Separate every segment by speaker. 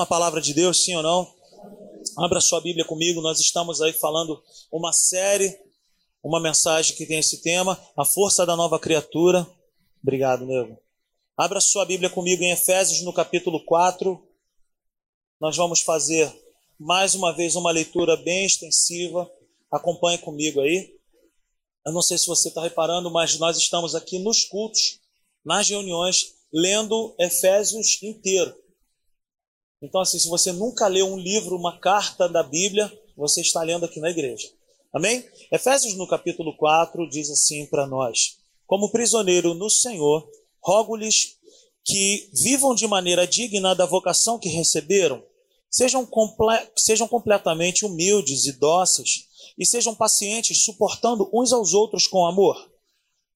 Speaker 1: ama a palavra de Deus, sim ou não? Abra sua Bíblia comigo, nós estamos aí falando uma série, uma mensagem que tem esse tema, a força da nova criatura. Obrigado, nego. Abra sua Bíblia comigo em Efésios, no capítulo 4. Nós vamos fazer mais uma vez uma leitura bem extensiva. Acompanhe comigo aí. Eu não sei se você está reparando, mas nós estamos aqui nos cultos, nas reuniões, lendo Efésios inteiro. Então, assim, se você nunca leu um livro, uma carta da Bíblia, você está lendo aqui na igreja. Amém? Efésios, no capítulo 4, diz assim para nós: Como prisioneiro no Senhor, rogo-lhes que vivam de maneira digna da vocação que receberam, sejam, comple sejam completamente humildes e dóceis, e sejam pacientes, suportando uns aos outros com amor.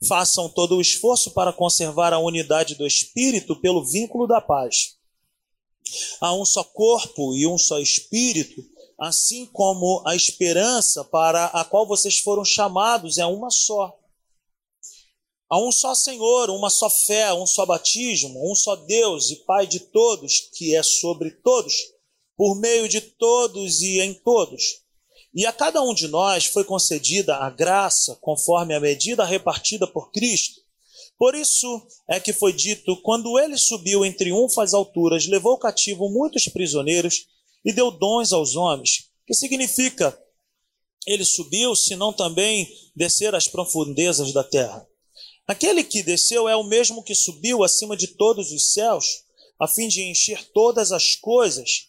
Speaker 1: Façam todo o esforço para conservar a unidade do Espírito pelo vínculo da paz. Há um só corpo e um só Espírito, assim como a esperança para a qual vocês foram chamados é uma só. Há um só Senhor, uma só fé, um só batismo, um só Deus e Pai de todos, que é sobre todos, por meio de todos e em todos. E a cada um de nós foi concedida a graça conforme a medida repartida por Cristo. Por isso é que foi dito: quando ele subiu em triunfo às alturas, levou cativo muitos prisioneiros e deu dons aos homens. Que significa ele subiu, se não também descer às profundezas da terra. Aquele que desceu é o mesmo que subiu acima de todos os céus, a fim de encher todas as coisas.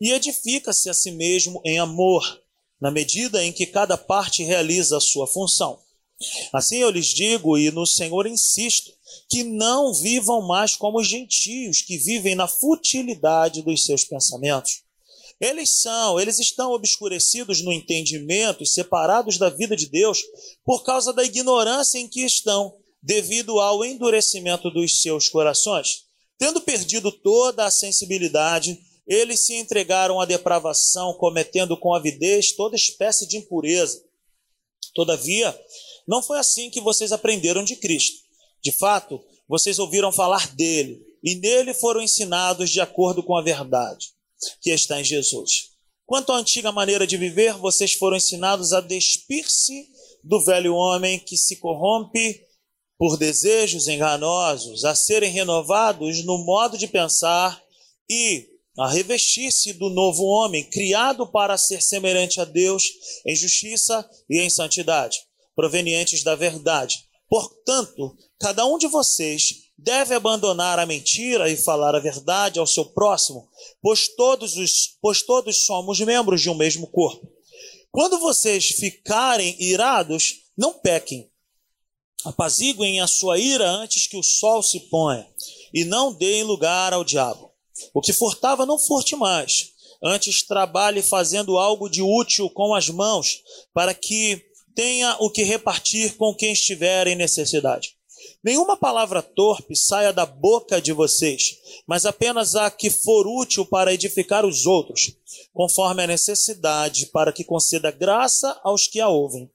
Speaker 1: e edifica-se a si mesmo em amor, na medida em que cada parte realiza a sua função. Assim eu lhes digo, e no Senhor insisto, que não vivam mais como os gentios, que vivem na futilidade dos seus pensamentos. Eles são, eles estão obscurecidos no entendimento e separados da vida de Deus por causa da ignorância em que estão, devido ao endurecimento dos seus corações. Tendo perdido toda a sensibilidade, eles se entregaram à depravação, cometendo com avidez toda espécie de impureza. Todavia, não foi assim que vocês aprenderam de Cristo. De fato, vocês ouviram falar dele, e nele foram ensinados de acordo com a verdade que está em Jesus. Quanto à antiga maneira de viver, vocês foram ensinados a despir-se do velho homem que se corrompe por desejos enganosos, a serem renovados no modo de pensar e a revestir-se do novo homem, criado para ser semelhante a Deus em justiça e em santidade, provenientes da verdade. Portanto, cada um de vocês deve abandonar a mentira e falar a verdade ao seu próximo, pois todos, os, pois todos somos membros de um mesmo corpo. Quando vocês ficarem irados, não pequem. Apaziguem a sua ira antes que o sol se ponha, e não deem lugar ao diabo. O que furtava, não furte mais. Antes, trabalhe fazendo algo de útil com as mãos, para que tenha o que repartir com quem estiver em necessidade. Nenhuma palavra torpe saia da boca de vocês, mas apenas a que for útil para edificar os outros, conforme a necessidade, para que conceda graça aos que a ouvem.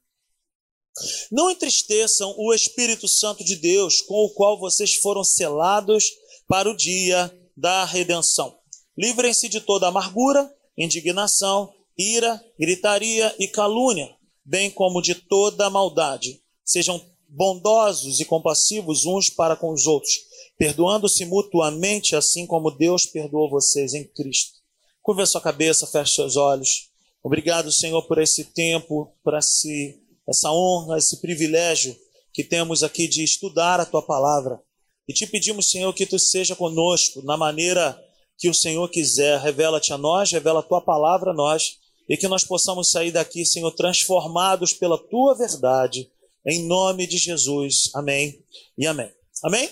Speaker 1: Não entristeçam o Espírito Santo de Deus, com o qual vocês foram selados para o dia da redenção. Livrem-se de toda amargura, indignação, ira, gritaria e calúnia, bem como de toda maldade. Sejam bondosos e compassivos uns para com os outros, perdoando-se mutuamente, assim como Deus perdoou vocês em Cristo. Curva sua cabeça, feche seus olhos. Obrigado, Senhor, por esse tempo, por esse, essa honra, esse privilégio que temos aqui de estudar a tua palavra. E te pedimos, Senhor, que tu seja conosco na maneira que o Senhor quiser. Revela-te a nós, revela a tua palavra a nós, e que nós possamos sair daqui, Senhor, transformados pela tua verdade. Em nome de Jesus. Amém e amém. Amém?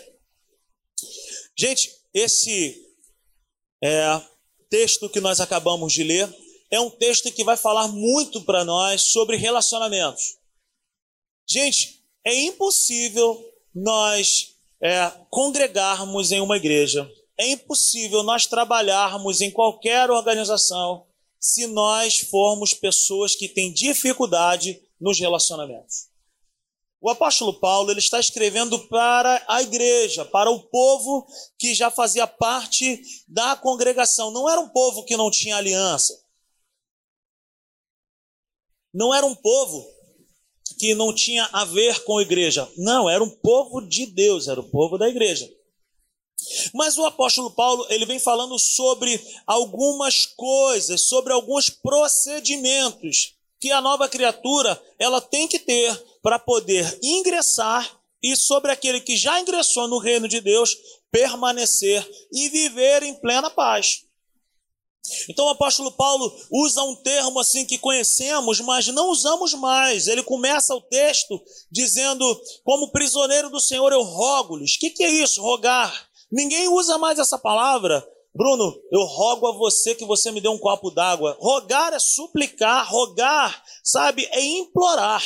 Speaker 1: Gente, esse é, texto que nós acabamos de ler é um texto que vai falar muito para nós sobre relacionamentos. Gente, é impossível nós é, congregarmos em uma igreja, é impossível nós trabalharmos em qualquer organização se nós formos pessoas que têm dificuldade nos relacionamentos. O apóstolo Paulo ele está escrevendo para a igreja, para o povo que já fazia parte da congregação. Não era um povo que não tinha aliança. Não era um povo que não tinha a ver com a igreja. Não, era um povo de Deus, era o povo da igreja. Mas o apóstolo Paulo, ele vem falando sobre algumas coisas, sobre alguns procedimentos que a nova criatura, ela tem que ter para poder ingressar e sobre aquele que já ingressou no reino de Deus permanecer e viver em plena paz. Então o apóstolo Paulo usa um termo assim que conhecemos, mas não usamos mais. Ele começa o texto dizendo: Como prisioneiro do Senhor eu rogo-lhes. O que, que é isso, rogar? Ninguém usa mais essa palavra. Bruno, eu rogo a você que você me dê um copo d'água. Rogar é suplicar, rogar, sabe, é implorar.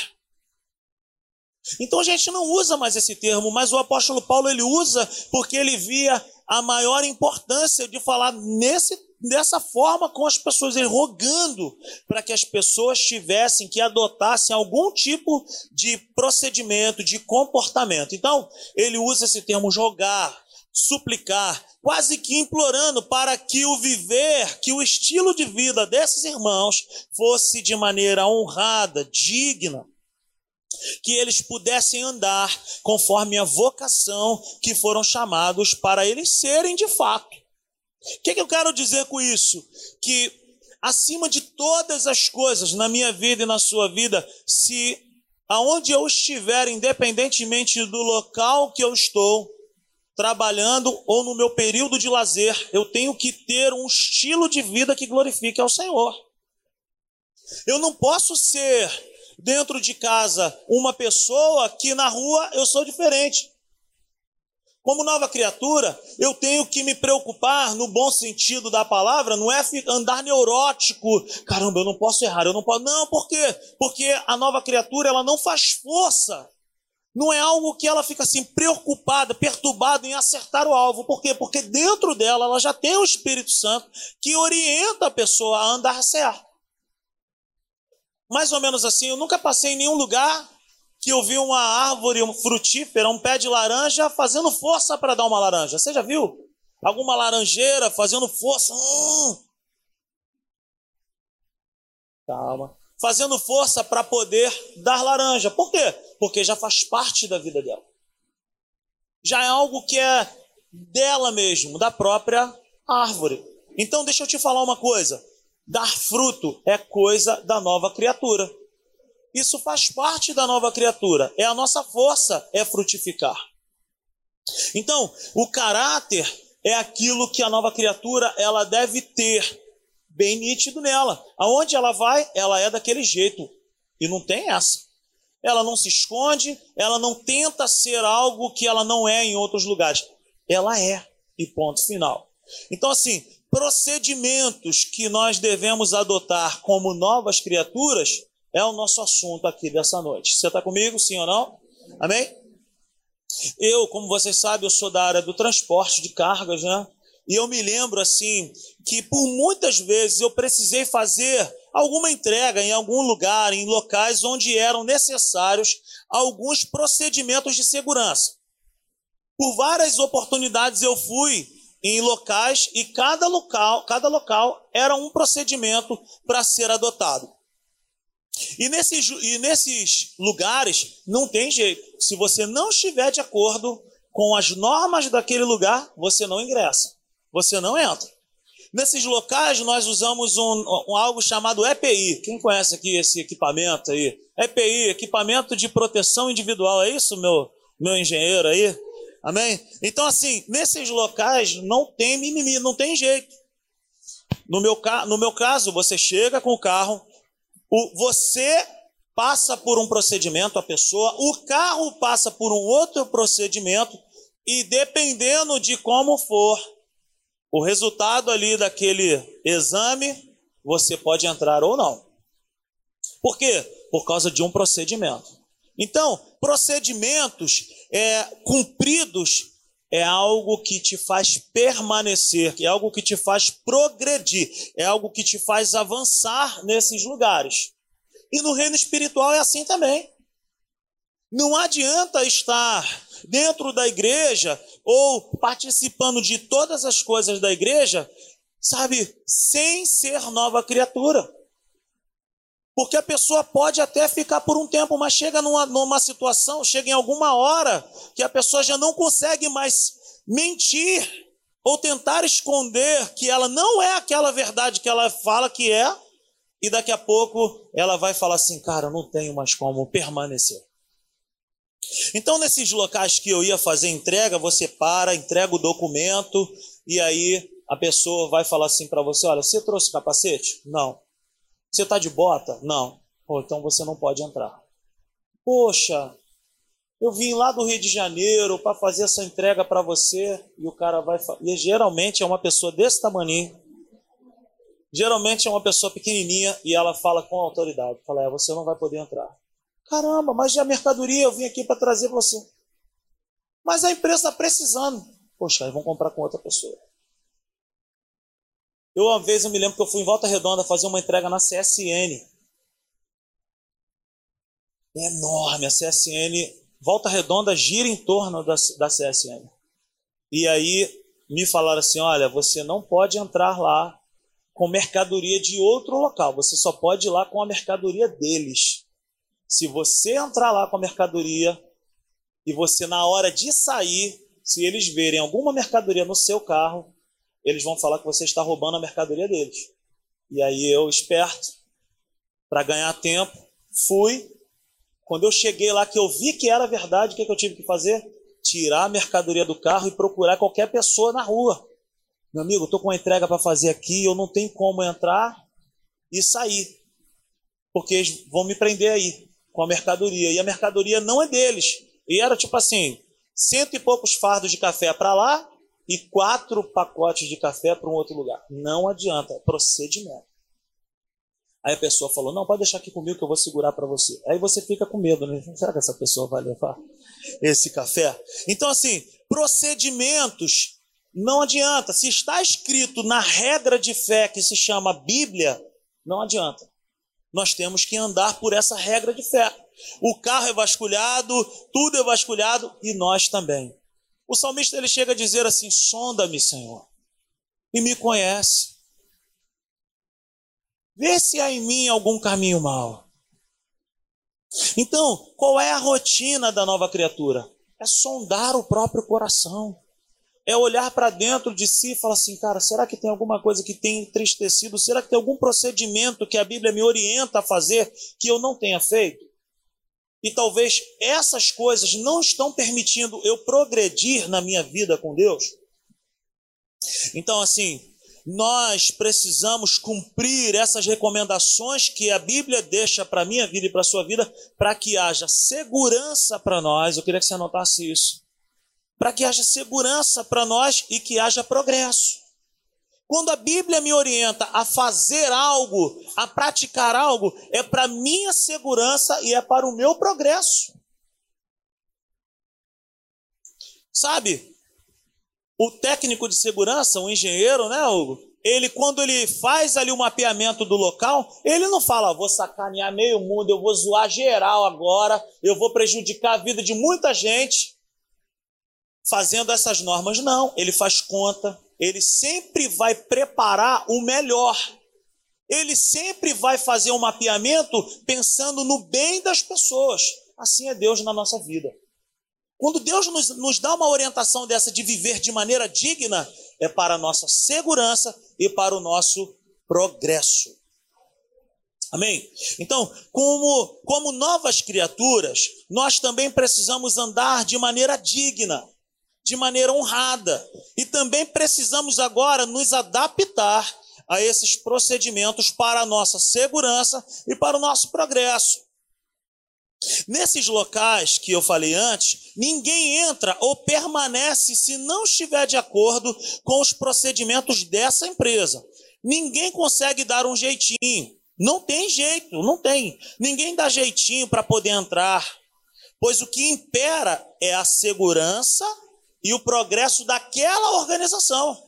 Speaker 1: Então a gente não usa mais esse termo, mas o apóstolo Paulo ele usa porque ele via a maior importância de falar nesse, dessa forma com as pessoas, ele rogando para que as pessoas tivessem que adotassem algum tipo de procedimento, de comportamento. Então, ele usa esse termo jogar, suplicar, quase que implorando para que o viver, que o estilo de vida desses irmãos fosse de maneira honrada, digna que eles pudessem andar conforme a vocação que foram chamados para eles serem de fato. O que, que eu quero dizer com isso? Que acima de todas as coisas na minha vida e na sua vida, se aonde eu estiver, independentemente do local que eu estou, trabalhando ou no meu período de lazer, eu tenho que ter um estilo de vida que glorifique ao Senhor. Eu não posso ser dentro de casa uma pessoa que na rua eu sou diferente. Como nova criatura, eu tenho que me preocupar no bom sentido da palavra, não é andar neurótico. Caramba, eu não posso errar, eu não posso. Não, por quê? Porque a nova criatura, ela não faz força. Não é algo que ela fica assim preocupada, perturbada em acertar o alvo. Por quê? Porque dentro dela ela já tem o Espírito Santo que orienta a pessoa a andar certo mais ou menos assim. Eu nunca passei em nenhum lugar que eu vi uma árvore frutífera, um pé de laranja, fazendo força para dar uma laranja. Você já viu? Alguma laranjeira fazendo força. Hum. Calma. Fazendo força para poder dar laranja. Por quê? Porque já faz parte da vida dela. Já é algo que é dela mesmo, da própria árvore. Então, deixa eu te falar uma coisa. Dar fruto é coisa da nova criatura. Isso faz parte da nova criatura. É a nossa força é frutificar. Então, o caráter é aquilo que a nova criatura ela deve ter bem nítido nela. Aonde ela vai, ela é daquele jeito e não tem essa. Ela não se esconde, ela não tenta ser algo que ela não é em outros lugares. Ela é e ponto final. Então assim, procedimentos que nós devemos adotar como novas criaturas é o nosso assunto aqui dessa noite. Você está comigo, sim ou não? Amém? Eu, como vocês sabem, eu sou da área do transporte de cargas, né? E eu me lembro assim que por muitas vezes eu precisei fazer alguma entrega em algum lugar, em locais onde eram necessários alguns procedimentos de segurança. Por várias oportunidades eu fui em locais e cada local, cada local era um procedimento para ser adotado. E nesses, e nesses lugares não tem jeito. Se você não estiver de acordo com as normas daquele lugar, você não ingressa, você não entra. Nesses locais nós usamos um, um, algo chamado EPI. Quem conhece aqui esse equipamento aí? EPI, equipamento de proteção individual. É isso, meu, meu engenheiro aí? Amém? Então, assim, nesses locais não tem mimimi, não tem jeito. No meu, no meu caso, você chega com o carro, o, você passa por um procedimento, a pessoa, o carro passa por um outro procedimento, e dependendo de como for o resultado ali daquele exame, você pode entrar ou não. Por quê? Por causa de um procedimento. Então, procedimentos é, cumpridos é algo que te faz permanecer, é algo que te faz progredir, é algo que te faz avançar nesses lugares. E no reino espiritual é assim também. Não adianta estar dentro da igreja ou participando de todas as coisas da igreja, sabe, sem ser nova criatura. Porque a pessoa pode até ficar por um tempo, mas chega numa, numa situação, chega em alguma hora, que a pessoa já não consegue mais mentir ou tentar esconder que ela não é aquela verdade que ela fala que é, e daqui a pouco ela vai falar assim: cara, não tenho mais como permanecer. Então, nesses locais que eu ia fazer entrega, você para, entrega o documento e aí a pessoa vai falar assim para você: Olha, você trouxe capacete? Não. Você está de bota? Não. Pô, então você não pode entrar. Poxa, eu vim lá do Rio de Janeiro para fazer essa entrega para você e o cara vai. E geralmente é uma pessoa desse tamanho. Geralmente é uma pessoa pequenininha e ela fala com autoridade: Fala, é, você não vai poder entrar. Caramba, mas a mercadoria eu vim aqui para trazer você. Mas a empresa está precisando. Poxa, aí vão comprar com outra pessoa. Eu uma vez eu me lembro que eu fui em Volta Redonda fazer uma entrega na CSN. É enorme, a CSN, Volta Redonda gira em torno da, da CSN. E aí me falaram assim: olha, você não pode entrar lá com mercadoria de outro local, você só pode ir lá com a mercadoria deles. Se você entrar lá com a mercadoria e você, na hora de sair, se eles verem alguma mercadoria no seu carro, eles vão falar que você está roubando a mercadoria deles. E aí eu, esperto, para ganhar tempo, fui. Quando eu cheguei lá, que eu vi que era verdade, o que, que eu tive que fazer? Tirar a mercadoria do carro e procurar qualquer pessoa na rua. Meu amigo, estou com uma entrega para fazer aqui, eu não tenho como entrar e sair, porque eles vão me prender aí com a mercadoria. E a mercadoria não é deles. E era tipo assim: cento e poucos fardos de café para lá e quatro pacotes de café para um outro lugar. Não adianta, é procedimento. Aí a pessoa falou: Não, pode deixar aqui comigo que eu vou segurar para você. Aí você fica com medo, né? Será que essa pessoa vai levar esse café? Então, assim, procedimentos não adianta. Se está escrito na regra de fé que se chama Bíblia, não adianta nós temos que andar por essa regra de fé. O carro é vasculhado, tudo é vasculhado e nós também. O salmista ele chega a dizer assim: sonda-me, Senhor, e me conhece. Vê se há em mim algum caminho mau. Então, qual é a rotina da nova criatura? É sondar o próprio coração é olhar para dentro de si e falar assim, cara, será que tem alguma coisa que tem entristecido? Será que tem algum procedimento que a Bíblia me orienta a fazer que eu não tenha feito? E talvez essas coisas não estão permitindo eu progredir na minha vida com Deus. Então, assim, nós precisamos cumprir essas recomendações que a Bíblia deixa para a minha vida e para a sua vida, para que haja segurança para nós. Eu queria que você anotasse isso para que haja segurança para nós e que haja progresso. Quando a Bíblia me orienta a fazer algo, a praticar algo, é para minha segurança e é para o meu progresso. Sabe? O técnico de segurança, o engenheiro, né, Hugo? Ele, quando ele faz ali o mapeamento do local, ele não fala, vou sacanear meio mundo, eu vou zoar geral agora, eu vou prejudicar a vida de muita gente fazendo essas normas. Não, ele faz conta, ele sempre vai preparar o melhor. Ele sempre vai fazer um mapeamento pensando no bem das pessoas. Assim é Deus na nossa vida. Quando Deus nos, nos dá uma orientação dessa de viver de maneira digna, é para a nossa segurança e para o nosso progresso. Amém? Então, como, como novas criaturas, nós também precisamos andar de maneira digna, de maneira honrada. E também precisamos agora nos adaptar a esses procedimentos para a nossa segurança e para o nosso progresso. Nesses locais que eu falei antes, ninguém entra ou permanece se não estiver de acordo com os procedimentos dessa empresa. Ninguém consegue dar um jeitinho. Não tem jeito, não tem. Ninguém dá jeitinho para poder entrar. Pois o que impera é a segurança e o progresso daquela organização.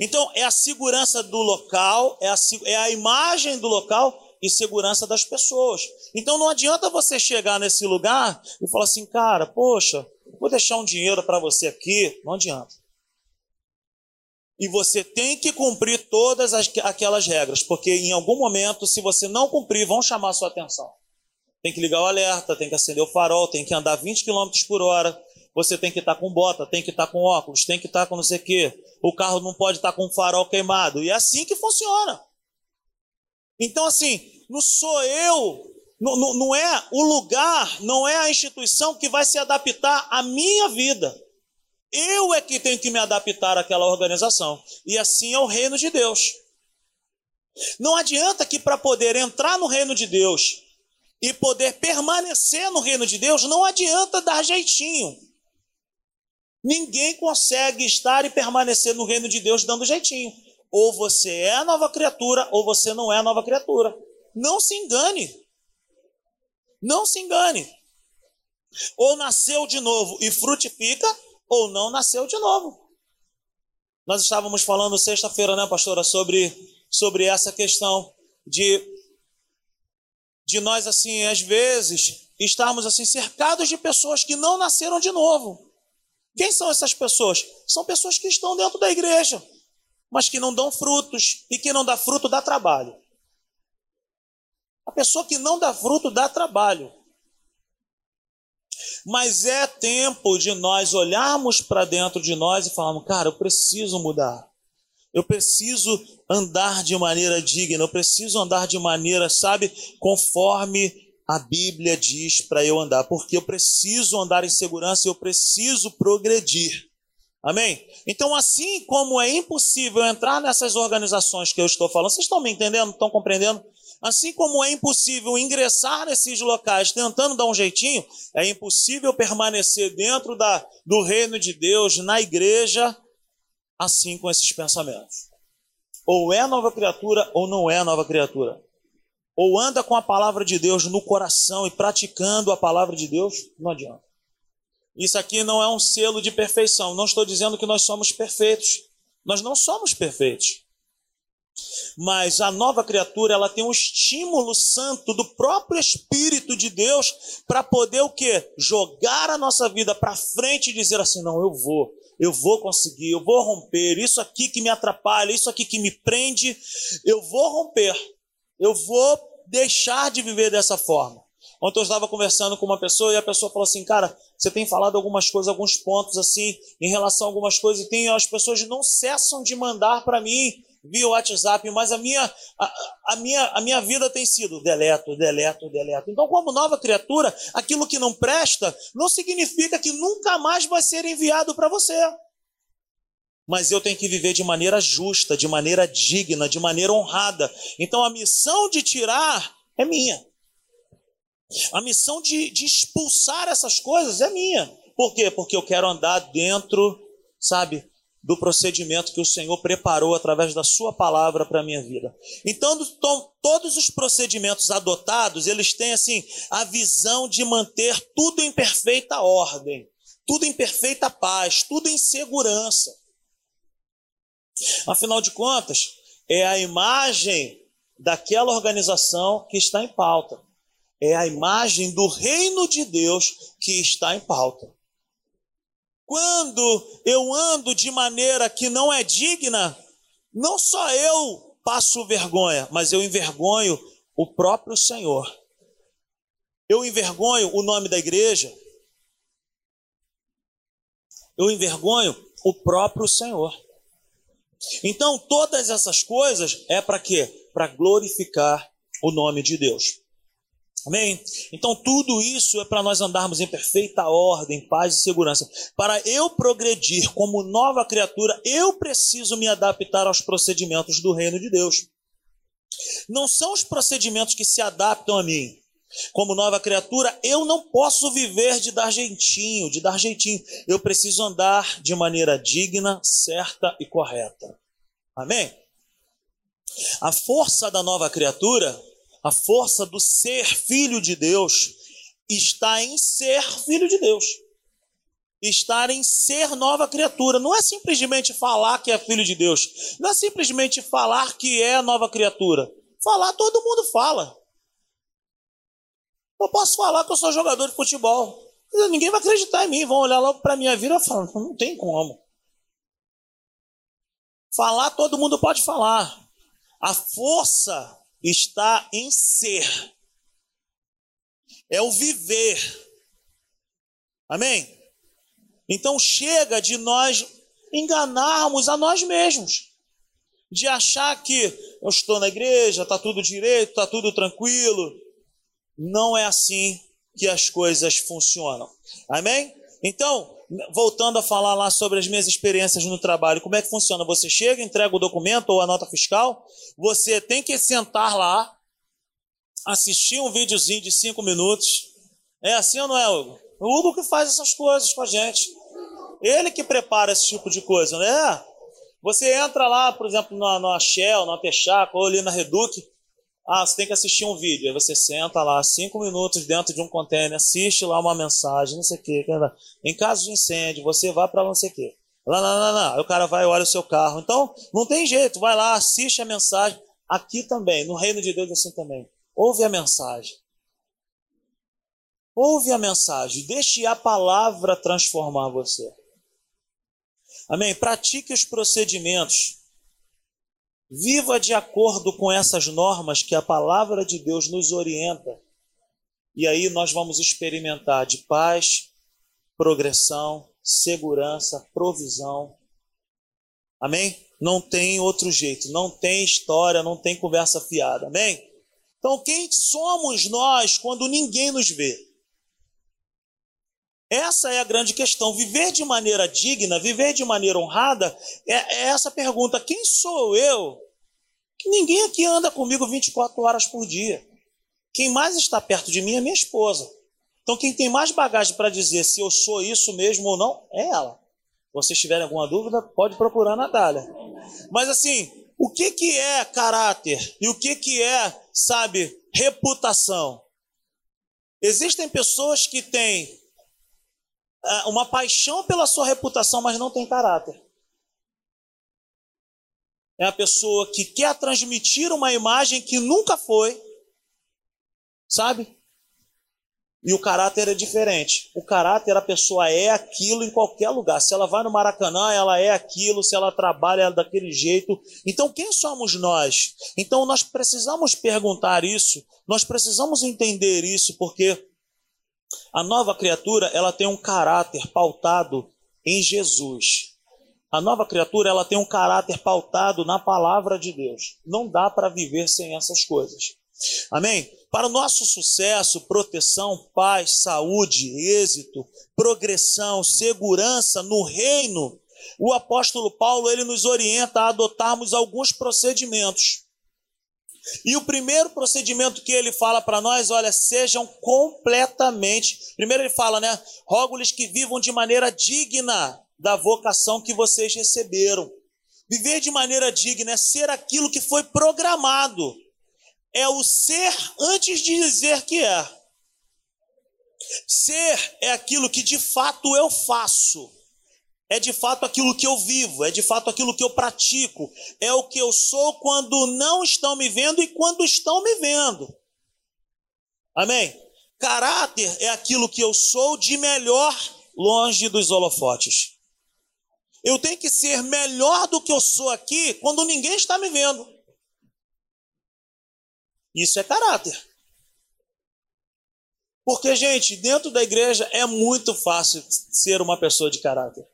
Speaker 1: Então, é a segurança do local, é a, é a imagem do local e segurança das pessoas. Então não adianta você chegar nesse lugar e falar assim, cara, poxa, vou deixar um dinheiro para você aqui. Não adianta. E você tem que cumprir todas as, aquelas regras, porque em algum momento, se você não cumprir, vão chamar a sua atenção. Tem que ligar o alerta, tem que acender o farol, tem que andar 20 km por hora, você tem que estar tá com bota, tem que estar tá com óculos, tem que estar tá com não sei o quê. O carro não pode estar com o farol queimado. E é assim que funciona. Então, assim, não sou eu, não, não, não é o lugar, não é a instituição que vai se adaptar à minha vida. Eu é que tenho que me adaptar àquela organização. E assim é o reino de Deus. Não adianta que para poder entrar no reino de Deus e poder permanecer no reino de Deus, não adianta dar jeitinho. Ninguém consegue estar e permanecer no reino de Deus dando jeitinho. Ou você é nova criatura, ou você não é nova criatura. Não se engane. Não se engane. Ou nasceu de novo e frutifica, ou não nasceu de novo. Nós estávamos falando sexta-feira, né, pastora, sobre, sobre essa questão de, de nós, assim, às vezes, estarmos assim cercados de pessoas que não nasceram de novo. Quem são essas pessoas? São pessoas que estão dentro da igreja, mas que não dão frutos, e que não dá fruto dá trabalho. A pessoa que não dá fruto dá trabalho. Mas é tempo de nós olharmos para dentro de nós e falarmos, cara, eu preciso mudar. Eu preciso andar de maneira digna, eu preciso andar de maneira, sabe, conforme a Bíblia diz para eu andar, porque eu preciso andar em segurança, eu preciso progredir. Amém? Então, assim como é impossível entrar nessas organizações que eu estou falando, vocês estão me entendendo? Estão compreendendo? Assim como é impossível ingressar nesses locais tentando dar um jeitinho, é impossível permanecer dentro da, do reino de Deus, na igreja, assim com esses pensamentos. Ou é nova criatura ou não é nova criatura ou anda com a palavra de Deus no coração e praticando a palavra de Deus, não adianta. Isso aqui não é um selo de perfeição. Não estou dizendo que nós somos perfeitos. Nós não somos perfeitos. Mas a nova criatura, ela tem um estímulo santo do próprio Espírito de Deus para poder o quê? Jogar a nossa vida para frente e dizer assim: não, eu vou, eu vou conseguir, eu vou romper. Isso aqui que me atrapalha, isso aqui que me prende, eu vou romper. Eu vou deixar de viver dessa forma. Ontem eu estava conversando com uma pessoa e a pessoa falou assim, cara, você tem falado algumas coisas, alguns pontos assim, em relação a algumas coisas, e tem, as pessoas não cessam de mandar para mim via WhatsApp, mas a minha, a, a, minha, a minha vida tem sido deleto, deleto, deleto. Então, como nova criatura, aquilo que não presta não significa que nunca mais vai ser enviado para você. Mas eu tenho que viver de maneira justa, de maneira digna, de maneira honrada. Então a missão de tirar é minha. A missão de, de expulsar essas coisas é minha. Por quê? Porque eu quero andar dentro, sabe, do procedimento que o Senhor preparou através da sua palavra para a minha vida. Então, todos os procedimentos adotados, eles têm assim a visão de manter tudo em perfeita ordem, tudo em perfeita paz, tudo em segurança. Afinal de contas, é a imagem daquela organização que está em pauta. É a imagem do reino de Deus que está em pauta. Quando eu ando de maneira que não é digna, não só eu passo vergonha, mas eu envergonho o próprio Senhor. Eu envergonho o nome da igreja. Eu envergonho o próprio Senhor. Então, todas essas coisas é para quê? Para glorificar o nome de Deus. Amém? Então, tudo isso é para nós andarmos em perfeita ordem, paz e segurança. Para eu progredir como nova criatura, eu preciso me adaptar aos procedimentos do reino de Deus. Não são os procedimentos que se adaptam a mim. Como nova criatura, eu não posso viver de dar jeitinho, de dar jeitinho. Eu preciso andar de maneira digna, certa e correta. Amém? A força da nova criatura, a força do ser filho de Deus, está em ser filho de Deus. Estar em ser nova criatura. Não é simplesmente falar que é filho de Deus. Não é simplesmente falar que é nova criatura. Falar, todo mundo fala. Eu posso falar que eu sou jogador de futebol. Ninguém vai acreditar em mim. Vão olhar logo para minha vida e falar: não tem como. Falar, todo mundo pode falar. A força está em ser. É o viver. Amém? Então chega de nós enganarmos a nós mesmos. De achar que eu estou na igreja, está tudo direito, está tudo tranquilo. Não é assim que as coisas funcionam. Amém? Então, voltando a falar lá sobre as minhas experiências no trabalho, como é que funciona? Você chega, entrega o documento ou a nota fiscal, você tem que sentar lá, assistir um videozinho de cinco minutos. É assim ou não é, Hugo? O Hugo que faz essas coisas com a gente. Ele que prepara esse tipo de coisa, né? Você entra lá, por exemplo, na, Shell, na Texaco ou ali na Reduc, ah, você tem que assistir um vídeo. Aí você senta lá cinco minutos dentro de um container, assiste lá uma mensagem, não sei o quê. Em caso de incêndio, você vai para não sei o quê. Lá, lá, lá, lá. Aí o cara vai e olha o seu carro. Então, não tem jeito. Vai lá, assiste a mensagem. Aqui também, no reino de Deus assim também. Ouve a mensagem. Ouve a mensagem. Deixe a palavra transformar você. Amém? Pratique os procedimentos Viva de acordo com essas normas que a palavra de Deus nos orienta. E aí nós vamos experimentar de paz, progressão, segurança, provisão. Amém? Não tem outro jeito, não tem história, não tem conversa fiada. Amém? Então, quem somos nós quando ninguém nos vê? Essa é a grande questão. Viver de maneira digna, viver de maneira honrada, é, é essa pergunta: quem sou eu? Que ninguém aqui anda comigo 24 horas por dia. Quem mais está perto de mim é minha esposa. Então, quem tem mais bagagem para dizer se eu sou isso mesmo ou não é ela. Se vocês tiverem alguma dúvida, pode procurar a Natália. Mas assim, o que, que é caráter e o que, que é, sabe, reputação? Existem pessoas que têm uma paixão pela sua reputação, mas não tem caráter. É a pessoa que quer transmitir uma imagem que nunca foi, sabe? E o caráter é diferente. O caráter, a pessoa é aquilo em qualquer lugar. Se ela vai no Maracanã, ela é aquilo. Se ela trabalha é daquele jeito. Então, quem somos nós? Então, nós precisamos perguntar isso. Nós precisamos entender isso, porque a nova criatura, ela tem um caráter pautado em Jesus. A nova criatura, ela tem um caráter pautado na palavra de Deus. Não dá para viver sem essas coisas. Amém? Para o nosso sucesso, proteção, paz, saúde, êxito, progressão, segurança no reino, o apóstolo Paulo ele nos orienta a adotarmos alguns procedimentos. E o primeiro procedimento que ele fala para nós, olha, sejam completamente. Primeiro ele fala, né? Rogo-lhes que vivam de maneira digna da vocação que vocês receberam. Viver de maneira digna é ser aquilo que foi programado. É o ser antes de dizer que é. Ser é aquilo que de fato eu faço é de fato aquilo que eu vivo, é de fato aquilo que eu pratico, é o que eu sou quando não estão me vendo e quando estão me vendo. Amém? Caráter é aquilo que eu sou de melhor longe dos holofotes. Eu tenho que ser melhor do que eu sou aqui quando ninguém está me vendo. Isso é caráter. Porque, gente, dentro da igreja é muito fácil ser uma pessoa de caráter.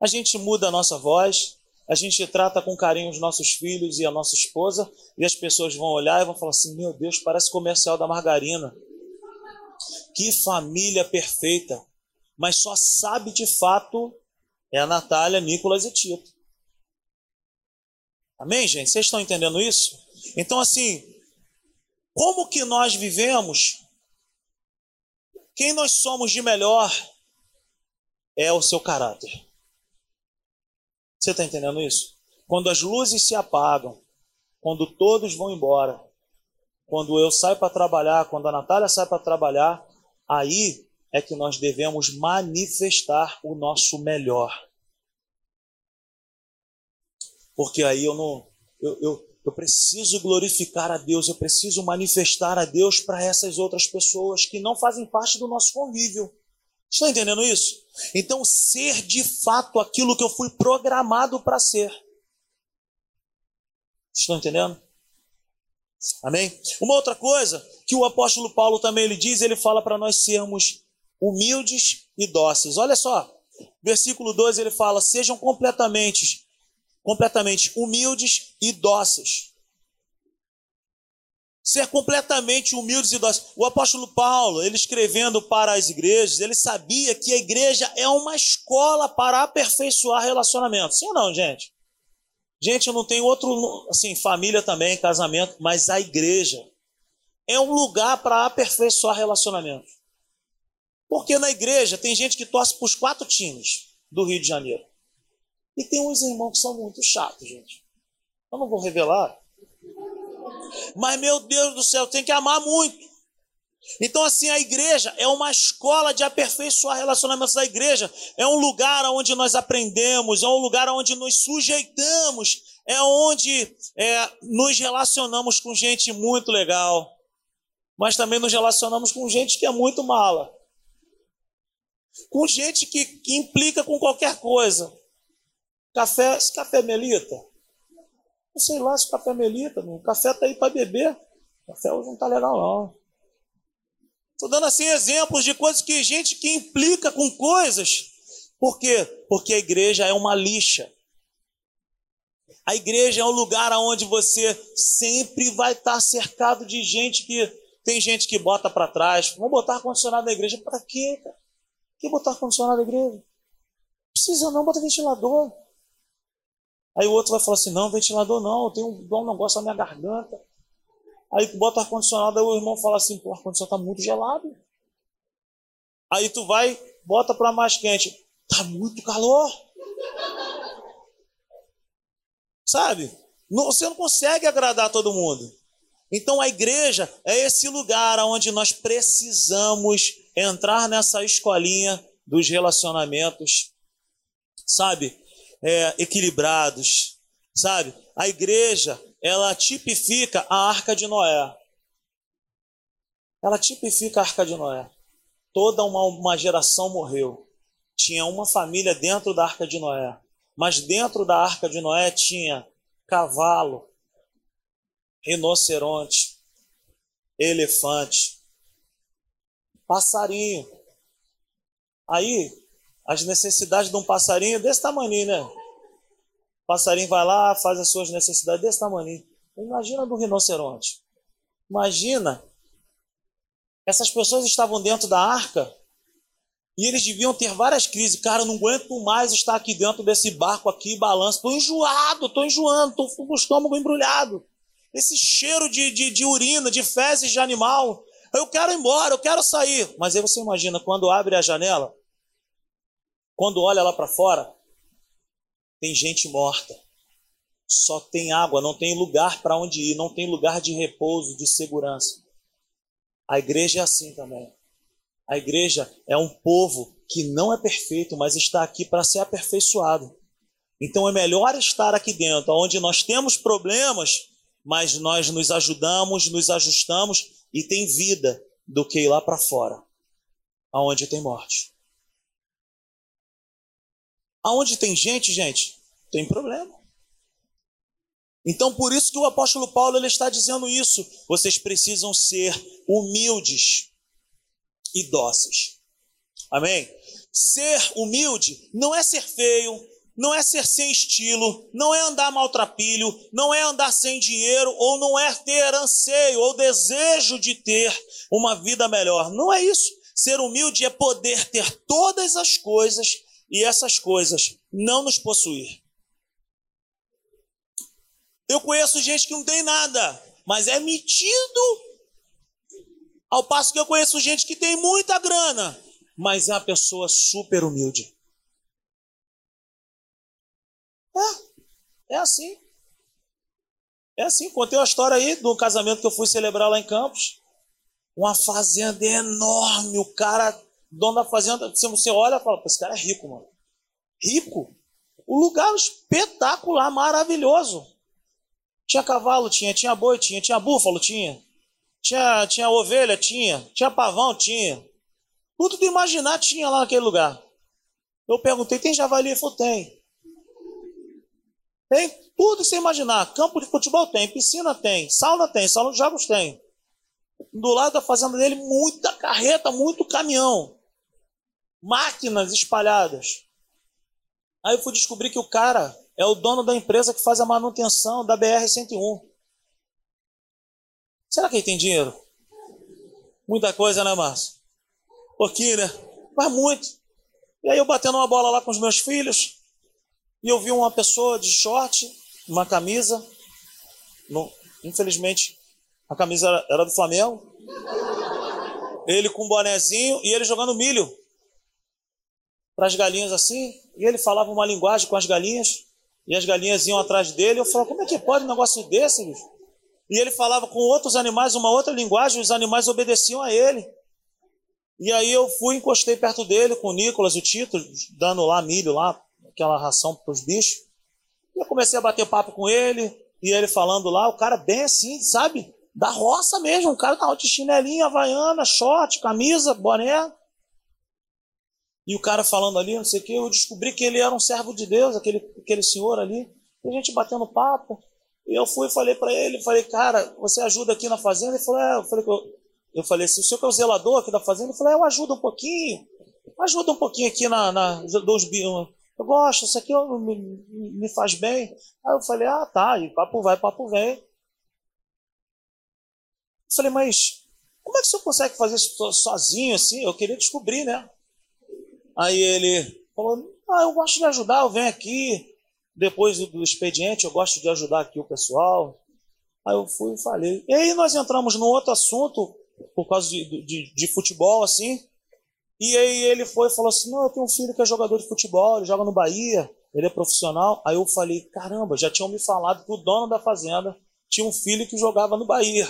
Speaker 1: A gente muda a nossa voz, a gente trata com carinho os nossos filhos e a nossa esposa, e as pessoas vão olhar e vão falar assim: meu Deus, parece comercial da margarina. Que família perfeita. Mas só sabe de fato é a Natália, Nicolas e Tito. Amém, gente? Vocês estão entendendo isso? Então, assim, como que nós vivemos? Quem nós somos de melhor é o seu caráter. Você está entendendo isso? Quando as luzes se apagam, quando todos vão embora, quando eu saio para trabalhar, quando a Natália sai para trabalhar, aí é que nós devemos manifestar o nosso melhor. Porque aí eu não. Eu, eu, eu preciso glorificar a Deus, eu preciso manifestar a Deus para essas outras pessoas que não fazem parte do nosso convívio. Estão entendendo isso? Então, ser de fato aquilo que eu fui programado para ser. Estão entendendo? Amém? Uma outra coisa que o apóstolo Paulo também ele diz, ele fala para nós sermos humildes e dóceis. Olha só, versículo 12 ele fala: sejam completamente, completamente humildes e dóceis. Ser completamente humildes e dóceis. O apóstolo Paulo, ele escrevendo para as igrejas, ele sabia que a igreja é uma escola para aperfeiçoar relacionamentos. Sim ou não, gente? Gente, eu não tenho outro, assim, família também, casamento, mas a igreja é um lugar para aperfeiçoar relacionamentos. Porque na igreja tem gente que torce para os quatro times do Rio de Janeiro. E tem uns irmãos que são muito chatos, gente. Eu não vou revelar. Mas, meu Deus do céu, tem que amar muito. Então, assim, a igreja é uma escola de aperfeiçoar relacionamentos. A igreja é um lugar onde nós aprendemos, é um lugar onde nos sujeitamos, é onde é, nos relacionamos com gente muito legal, mas também nos relacionamos com gente que é muito mala, com gente que, que implica com qualquer coisa. Café, esse café melita? Sei lá se o café melita, o café tá aí para beber. O café hoje não tá legal, não. Estou dando assim exemplos de coisas que gente que implica com coisas. Por quê? Porque a igreja é uma lixa. A igreja é um lugar onde você sempre vai estar cercado de gente que tem gente que bota para trás. Vamos botar ar-condicionado na igreja. Para quê, cara? Que botar ar-condicionado na igreja? Precisa não, bota ventilador. Aí o outro vai falar assim: não, ventilador não, eu tenho um negócio na minha garganta. Aí tu bota ar-condicionado, aí o irmão fala assim, pô, o ar-condicionado tá muito gelado. Aí tu vai, bota para mais quente. Tá muito calor. Sabe? Você não consegue agradar todo mundo. Então a igreja é esse lugar onde nós precisamos entrar nessa escolinha dos relacionamentos, sabe? É, equilibrados, sabe? A igreja ela tipifica a arca de Noé. Ela tipifica a arca de Noé. Toda uma, uma geração morreu. Tinha uma família dentro da arca de Noé. Mas dentro da arca de Noé tinha cavalo, rinoceronte, elefante, passarinho. Aí, as necessidades de um passarinho desse tamanho, né? passarinho vai lá, faz as suas necessidades desse tamanho. Imagina do rinoceronte. Imagina. Essas pessoas estavam dentro da arca e eles deviam ter várias crises. Cara, eu não aguento mais estar aqui dentro desse barco aqui, balanço. Estou enjoado, estou enjoando, estou com o estômago embrulhado. Esse cheiro de, de, de urina, de fezes de animal. Eu quero ir embora, eu quero sair. Mas aí você imagina, quando abre a janela, quando olha lá para fora, tem gente morta. Só tem água, não tem lugar para onde ir, não tem lugar de repouso, de segurança. A igreja é assim também. A igreja é um povo que não é perfeito, mas está aqui para ser aperfeiçoado. Então é melhor estar aqui dentro, onde nós temos problemas, mas nós nos ajudamos, nos ajustamos e tem vida, do que ir lá para fora, aonde tem morte. Aonde tem gente, gente, tem problema. Então, por isso que o apóstolo Paulo ele está dizendo isso. Vocês precisam ser humildes e dóceis. Amém? Ser humilde não é ser feio, não é ser sem estilo, não é andar maltrapilho, não é andar sem dinheiro, ou não é ter anseio ou desejo de ter uma vida melhor. Não é isso. Ser humilde é poder ter todas as coisas e essas coisas não nos possuir. Eu conheço gente que não tem nada, mas é metido. Ao passo que eu conheço gente que tem muita grana, mas é uma pessoa super humilde. É, é assim. É assim. Contei uma história aí de um casamento que eu fui celebrar lá em Campos. Uma fazenda enorme. O cara, dono da fazenda, você olha e fala: esse cara é rico, mano. Rico? O lugar espetacular, maravilhoso. Tinha cavalo, tinha, tinha boi, tinha, tinha búfalo, tinha. Tinha, tinha ovelha, tinha. Tinha pavão, tinha. Tudo de imaginar tinha lá naquele lugar. Eu perguntei, tem javali? Ele falou, tem. Tem tudo você imaginar. Campo de futebol tem, piscina tem, sauna tem, salão de jogos tem. Do lado da fazenda dele, muita carreta, muito caminhão. Máquinas espalhadas. Aí eu fui descobrir que o cara é o dono da empresa que faz a manutenção da BR-101. Será que ele tem dinheiro? Muita coisa, né, Márcio? Pouquinho, né? Mas muito. E aí eu batendo uma bola lá com os meus filhos, e eu vi uma pessoa de short, uma camisa. No, infelizmente, a camisa era, era do Flamengo. Ele com um bonezinho e ele jogando milho para as galinhas assim. E ele falava uma linguagem com as galinhas. E as galinhas iam atrás dele. Eu falava, como é que pode um negócio desse, bicho? E ele falava com outros animais uma outra linguagem. Os animais obedeciam a ele. E aí eu fui, encostei perto dele com o Nicolas, o Tito, dando lá milho lá aquela ração para os bichos. E eu comecei a bater papo com ele, e ele falando lá, o cara bem assim, sabe? Da roça mesmo, o cara tava de chinelinho, havaiana, short, camisa, boné. E o cara falando ali, não sei o que, eu descobri que ele era um servo de Deus, aquele, aquele senhor ali. E a gente batendo papo. E eu fui falei para ele, falei, cara, você ajuda aqui na fazenda? Ele falou, é, eu falei, eu falei assim, o senhor que é o zelador aqui da fazenda? Ele falou, é, eu ajudo um pouquinho. Ajuda um pouquinho aqui na, na dos, eu gosto, isso aqui me, me faz bem. Aí eu falei, ah, tá, e papo vai, papo vem. Eu falei, mas como é que o senhor consegue fazer isso sozinho assim? Eu queria descobrir, né? Aí ele falou, ah, eu gosto de ajudar, eu venho aqui, depois do expediente, eu gosto de ajudar aqui o pessoal. Aí eu fui e falei. E aí nós entramos num outro assunto, por causa de, de, de futebol, assim. E aí ele foi e falou assim: Não, eu tenho um filho que é jogador de futebol, ele joga no Bahia, ele é profissional. Aí eu falei: Caramba, já tinham me falado que o dono da fazenda tinha um filho que jogava no Bahia.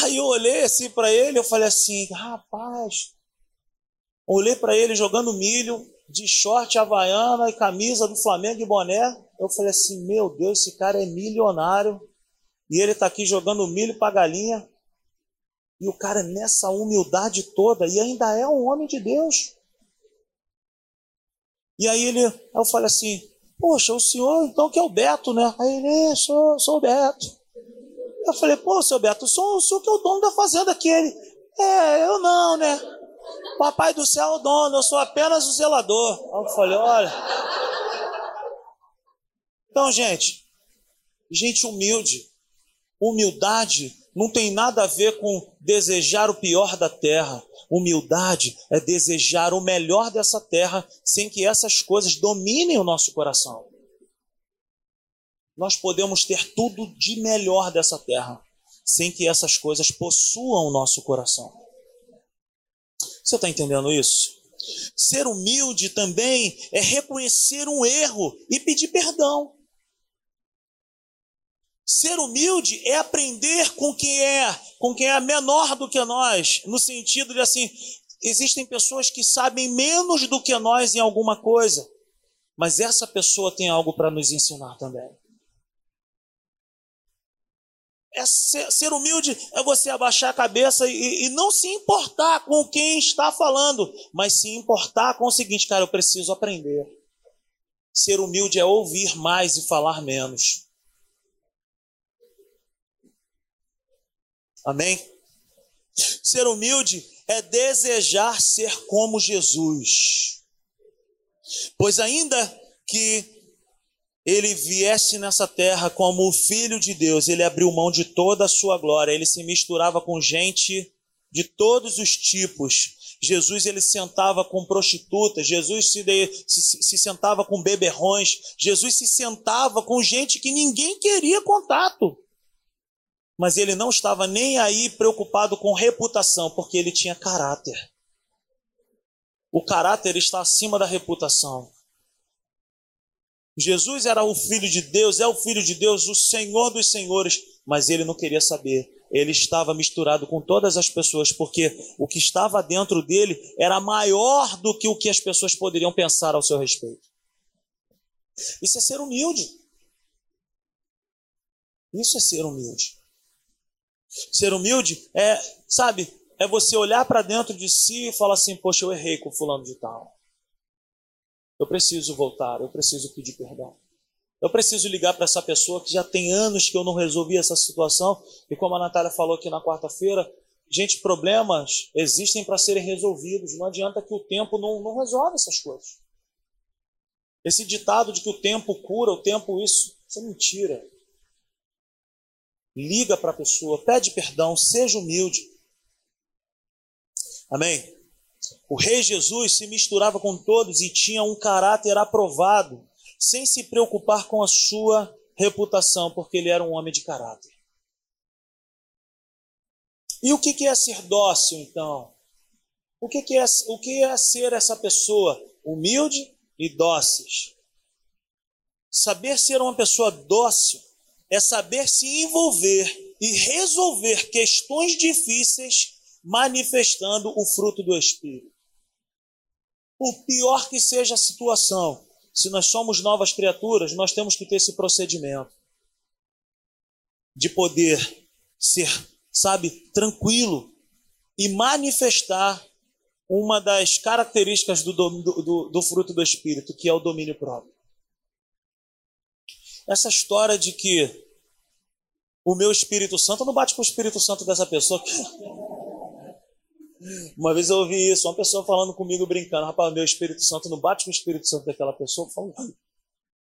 Speaker 1: Aí eu olhei assim para ele, eu falei assim: Rapaz, olhei para ele jogando milho, de short havaiana e camisa do Flamengo e boné. Eu falei assim: Meu Deus, esse cara é milionário e ele está aqui jogando milho para galinha. E o cara nessa humildade toda, e ainda é um homem de Deus. E aí ele, eu falei assim, poxa, o senhor então que é o Beto, né? Aí ele, é, sou, sou o Beto. Eu falei, pô, seu Beto, o senhor que é o dono da fazenda aqui. Ele, é, eu não, né? Papai do céu é o dono, eu sou apenas o zelador. Eu falei, olha. Então, gente, gente humilde, humildade não tem nada a ver com desejar o pior da terra. Humildade é desejar o melhor dessa terra sem que essas coisas dominem o nosso coração. Nós podemos ter tudo de melhor dessa terra sem que essas coisas possuam o nosso coração. Você está entendendo isso? Ser humilde também é reconhecer um erro e pedir perdão. Ser humilde é aprender com quem é, com quem é menor do que nós, no sentido de assim, existem pessoas que sabem menos do que nós em alguma coisa, mas essa pessoa tem algo para nos ensinar também. É ser, ser, humilde é você abaixar a cabeça e, e não se importar com quem está falando, mas se importar com o seguinte, cara, eu preciso aprender. Ser humilde é ouvir mais e falar menos. Amém? Ser humilde é desejar ser como Jesus. Pois ainda que ele viesse nessa terra como o filho de Deus, ele abriu mão de toda a sua glória, ele se misturava com gente de todos os tipos. Jesus ele sentava com prostitutas, Jesus se, de, se, se sentava com beberrões, Jesus se sentava com gente que ninguém queria contato. Mas ele não estava nem aí preocupado com reputação, porque ele tinha caráter. O caráter está acima da reputação. Jesus era o Filho de Deus, é o Filho de Deus, o Senhor dos Senhores, mas ele não queria saber. Ele estava misturado com todas as pessoas, porque o que estava dentro dele era maior do que o que as pessoas poderiam pensar ao seu respeito. Isso é ser humilde. Isso é ser humilde. Ser humilde é, sabe, é você olhar para dentro de si e falar assim: Poxa, eu errei com fulano de tal. Eu preciso voltar, eu preciso pedir perdão. Eu preciso ligar para essa pessoa que já tem anos que eu não resolvi essa situação. E como a Natália falou aqui na quarta-feira, gente, problemas existem para serem resolvidos. Não adianta que o tempo não, não resolve essas coisas. Esse ditado de que o tempo cura, o tempo isso, isso é mentira. Liga para a pessoa, pede perdão, seja humilde. Amém? O rei Jesus se misturava com todos e tinha um caráter aprovado, sem se preocupar com a sua reputação, porque ele era um homem de caráter. E o que é ser dócil, então? O que é, o que é ser essa pessoa humilde e dócil? Saber ser uma pessoa dócil é saber se envolver e resolver questões difíceis manifestando o fruto do Espírito. Por pior que seja a situação, se nós somos novas criaturas, nós temos que ter esse procedimento de poder ser, sabe, tranquilo e manifestar uma das características do, do, do, do fruto do Espírito, que é o domínio próprio. Essa história de que o meu Espírito Santo não bate com o Espírito Santo dessa pessoa. Uma vez eu ouvi isso, uma pessoa falando comigo, brincando, rapaz, meu Espírito Santo não bate com o Espírito Santo daquela pessoa.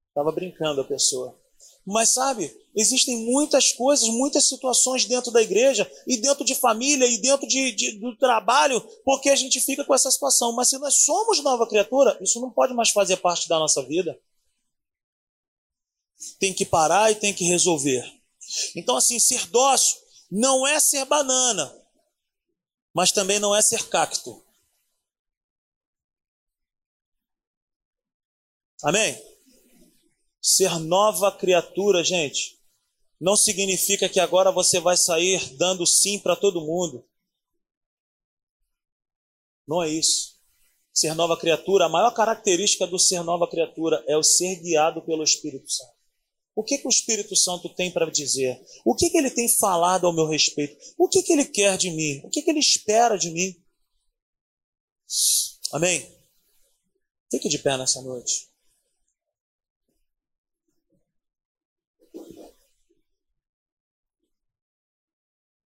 Speaker 1: Estava brincando a pessoa. Mas sabe, existem muitas coisas, muitas situações dentro da igreja, e dentro de família, e dentro de, de, do trabalho, porque a gente fica com essa situação. Mas se nós somos nova criatura, isso não pode mais fazer parte da nossa vida. Tem que parar e tem que resolver. Então, assim, ser dócil não é ser banana, mas também não é ser cacto. Amém? Ser nova criatura, gente, não significa que agora você vai sair dando sim para todo mundo. Não é isso. Ser nova criatura, a maior característica do ser nova criatura é o ser guiado pelo Espírito Santo. O que, que o Espírito Santo tem para dizer? O que, que ele tem falado ao meu respeito? O que, que ele quer de mim? O que, que ele espera de mim? Amém? Fique de pé nessa noite.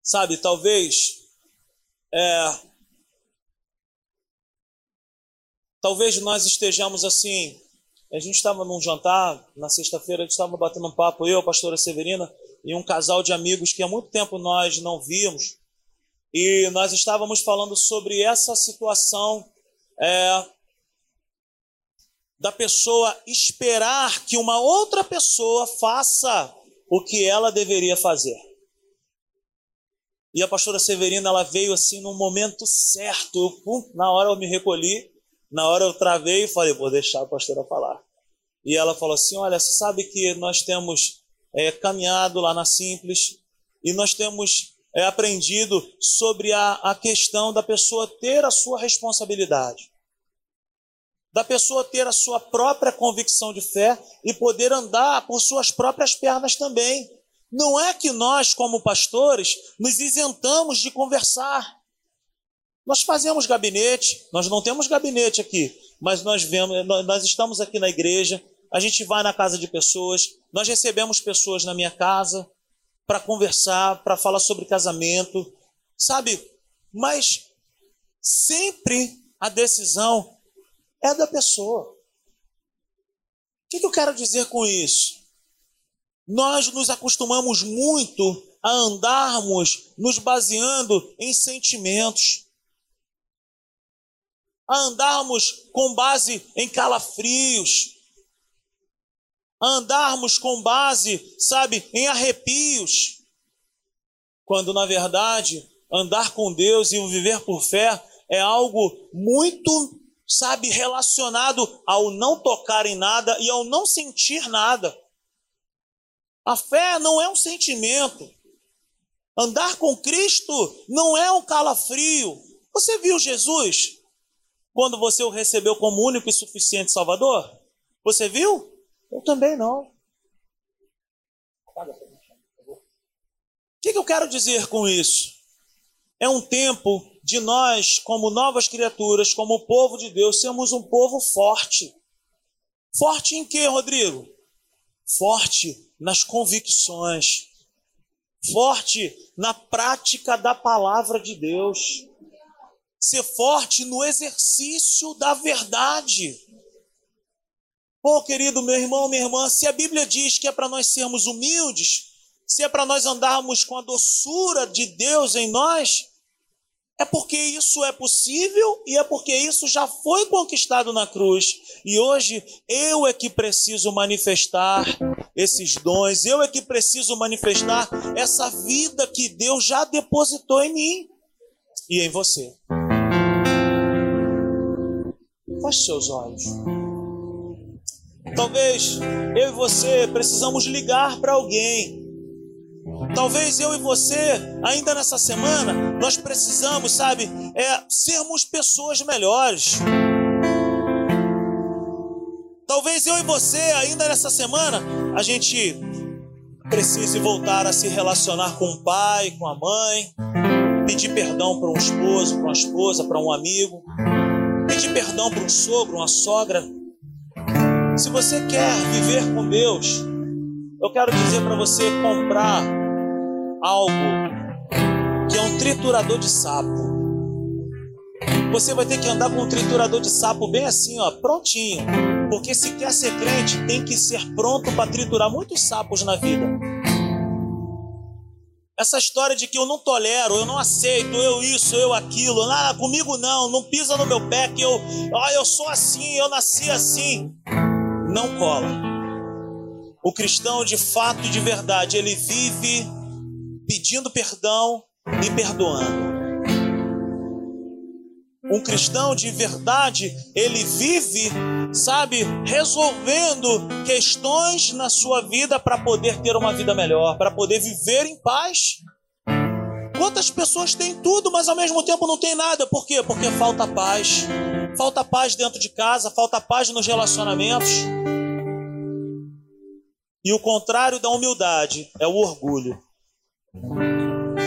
Speaker 1: Sabe, talvez. É, talvez nós estejamos assim a gente estava num jantar, na sexta-feira, a gente estava batendo um papo, eu, a pastora Severina, e um casal de amigos que há muito tempo nós não víamos. E nós estávamos falando sobre essa situação é, da pessoa esperar que uma outra pessoa faça o que ela deveria fazer. E a pastora Severina, ela veio assim no momento certo. Na hora eu me recolhi na hora eu travei e falei, vou deixar a pastora falar. E ela falou assim: Olha, você sabe que nós temos é, caminhado lá na Simples e nós temos é, aprendido sobre a, a questão da pessoa ter a sua responsabilidade, da pessoa ter a sua própria convicção de fé e poder andar por suas próprias pernas também. Não é que nós, como pastores, nos isentamos de conversar. Nós fazemos gabinete, nós não temos gabinete aqui, mas nós vemos, nós estamos aqui na igreja, a gente vai na casa de pessoas, nós recebemos pessoas na minha casa para conversar, para falar sobre casamento, sabe? Mas sempre a decisão é da pessoa. que, que eu quero dizer com isso? Nós nos acostumamos muito a andarmos nos baseando em sentimentos, a andarmos com base em calafrios, a andarmos com base, sabe, em arrepios, quando na verdade andar com Deus e o viver por fé é algo muito, sabe, relacionado ao não tocar em nada e ao não sentir nada. A fé não é um sentimento. Andar com Cristo não é um calafrio. Você viu Jesus quando você o recebeu como único e suficiente Salvador? Você viu? Eu também não. O que, que eu quero dizer com isso? É um tempo de nós, como novas criaturas, como povo de Deus, sermos um povo forte. Forte em quê, Rodrigo? Forte nas convicções, forte na prática da palavra de Deus, ser forte no exercício da verdade. Pô, querido meu irmão, minha irmã, se a Bíblia diz que é para nós sermos humildes, se é para nós andarmos com a doçura de Deus em nós, é porque isso é possível e é porque isso já foi conquistado na cruz. E hoje eu é que preciso manifestar esses dons, eu é que preciso manifestar essa vida que Deus já depositou em mim e em você. Feche seus olhos. Talvez eu e você precisamos ligar para alguém. Talvez eu e você, ainda nessa semana, nós precisamos, sabe, é sermos pessoas melhores. Talvez eu e você, ainda nessa semana, a gente precise voltar a se relacionar com o pai, com a mãe, pedir perdão para um esposo, para uma esposa, para um amigo, pedir perdão para um sogro, uma sogra. Se você quer viver com Deus, eu quero dizer para você comprar algo que é um triturador de sapo. Você vai ter que andar com um triturador de sapo bem assim, ó, prontinho. Porque se quer ser crente, tem que ser pronto para triturar muitos sapos na vida. Essa história de que eu não tolero, eu não aceito, eu isso, eu aquilo, nada comigo não, não pisa no meu pé que eu, ah, eu sou assim, eu nasci assim. Não cola. O cristão de fato e de verdade, ele vive pedindo perdão e perdoando. Um cristão de verdade, ele vive, sabe, resolvendo questões na sua vida para poder ter uma vida melhor, para poder viver em paz. Quantas pessoas têm tudo, mas ao mesmo tempo não tem nada? Por quê? Porque falta paz. Falta paz dentro de casa, falta paz nos relacionamentos. E o contrário da humildade é o orgulho.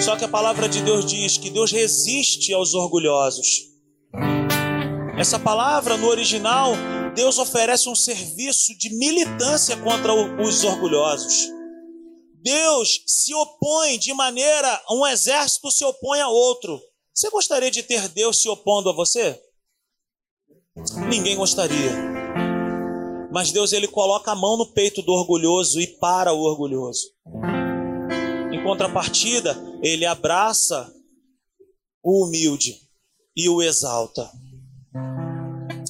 Speaker 1: Só que a palavra de Deus diz que Deus resiste aos orgulhosos essa palavra no original, Deus oferece um serviço de militância contra os orgulhosos. Deus se opõe de maneira, um exército se opõe a outro. Você gostaria de ter Deus se opondo a você? Ninguém gostaria. Mas Deus ele coloca a mão no peito do orgulhoso e para o orgulhoso. Em contrapartida, ele abraça o humilde e o exalta.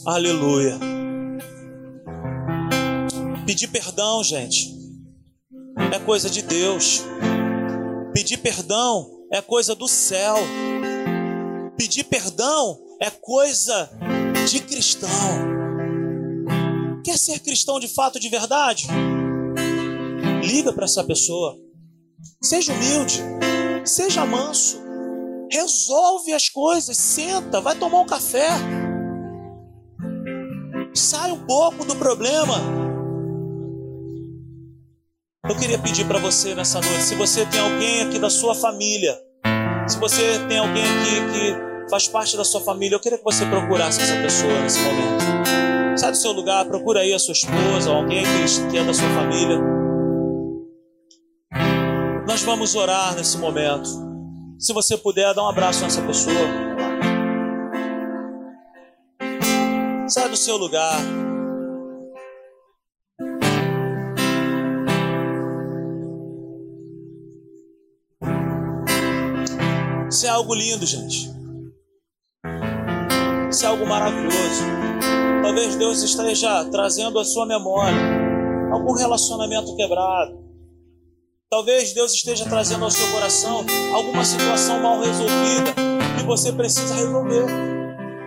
Speaker 1: Aleluia. Pedir perdão, gente, é coisa de Deus. Pedir perdão é coisa do céu. Pedir perdão é coisa de cristão. Quer ser cristão de fato, de verdade? Liga para essa pessoa. Seja humilde. Seja manso. Resolve as coisas. Senta, vai tomar um café. Sai um pouco do problema. Eu queria pedir para você nessa noite, se você tem alguém aqui da sua família, se você tem alguém aqui que faz parte da sua família, eu queria que você procurasse essa pessoa nesse momento. Sai do seu lugar, procura aí a sua esposa, alguém que é da sua família. Nós vamos orar nesse momento. Se você puder, dá um abraço nessa pessoa. Sai do seu lugar. Isso é algo lindo, gente. Isso é algo maravilhoso. Talvez Deus esteja trazendo à sua memória algum relacionamento quebrado. Talvez Deus esteja trazendo ao seu coração alguma situação mal resolvida que você precisa resolver.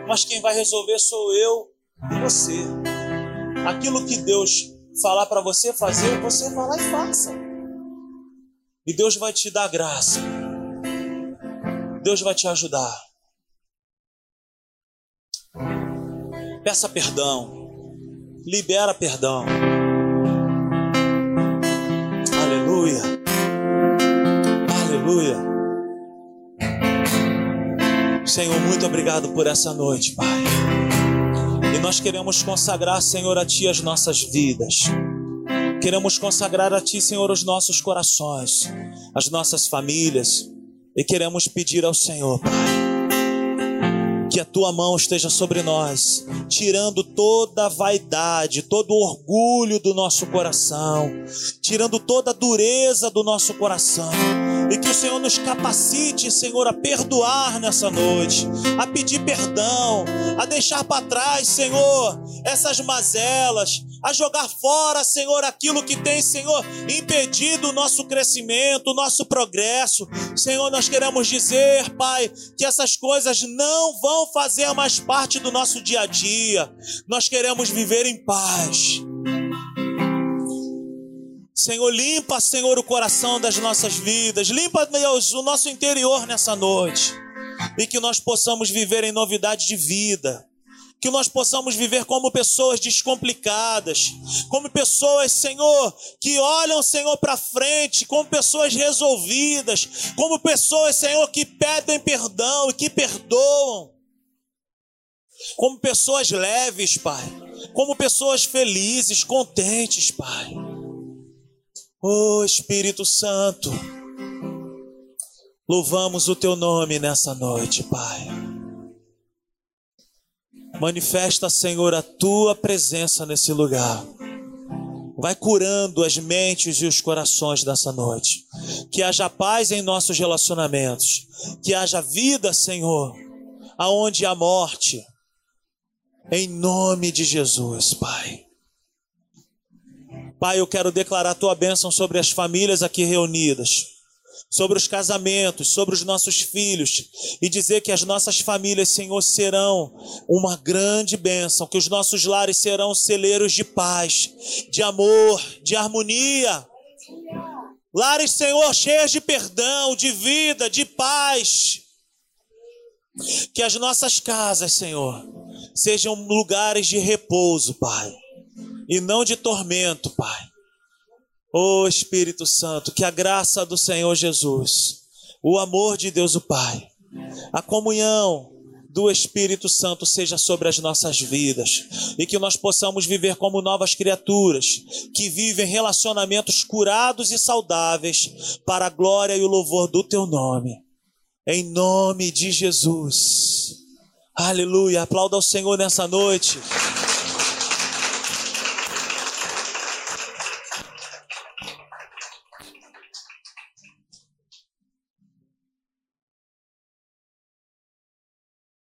Speaker 1: Mas quem vai resolver sou eu e você. Aquilo que Deus falar para você fazer, você vai lá e faça. E Deus vai te dar graça. Deus vai te ajudar. Peça perdão. Libera perdão. Aleluia. Aleluia. Senhor, muito obrigado por essa noite, Pai. E nós queremos consagrar, Senhor, a Ti as nossas vidas. Queremos consagrar a Ti, Senhor, os nossos corações, as nossas famílias. E queremos pedir ao Senhor, Pai, que a Tua mão esteja sobre nós, tirando toda a vaidade, todo o orgulho do nosso coração, tirando toda a dureza do nosso coração e que o Senhor nos capacite, Senhor, a perdoar nessa noite, a pedir perdão, a deixar para trás, Senhor, essas mazelas, a jogar fora, Senhor, aquilo que tem, Senhor, impedido o nosso crescimento, o nosso progresso. Senhor, nós queremos dizer, Pai, que essas coisas não vão fazer mais parte do nosso dia a dia. Nós queremos viver em paz. Senhor, limpa, Senhor, o coração das nossas vidas. Limpa, Deus, o nosso interior nessa noite. E que nós possamos viver em novidade de vida. Que nós possamos viver como pessoas descomplicadas, como pessoas, Senhor, que olham, Senhor, para frente, como pessoas resolvidas, como pessoas, Senhor, que pedem perdão e que perdoam, como pessoas leves, Pai, como pessoas felizes, contentes, Pai. Oh Espírito Santo, louvamos o teu nome nessa noite, Pai. Manifesta, Senhor, a tua presença nesse lugar. Vai curando as mentes e os corações nessa noite. Que haja paz em nossos relacionamentos. Que haja vida, Senhor, aonde há morte. Em nome de Jesus, Pai. Pai, eu quero declarar tua bênção sobre as famílias aqui reunidas, sobre os casamentos, sobre os nossos filhos, e dizer que as nossas famílias, Senhor, serão uma grande bênção, que os nossos lares serão celeiros de paz, de amor, de harmonia. Lares, Senhor, cheios de perdão, de vida, de paz. Que as nossas casas, Senhor, sejam lugares de repouso, Pai e não de tormento, Pai. Ô oh, Espírito Santo, que a graça do Senhor Jesus, o amor de Deus o Pai, a comunhão do Espírito Santo seja sobre as nossas vidas e que nós possamos viver como novas criaturas que vivem relacionamentos curados e saudáveis para a glória e o louvor do teu nome. Em nome de Jesus. Aleluia. Aplauda ao Senhor nessa noite.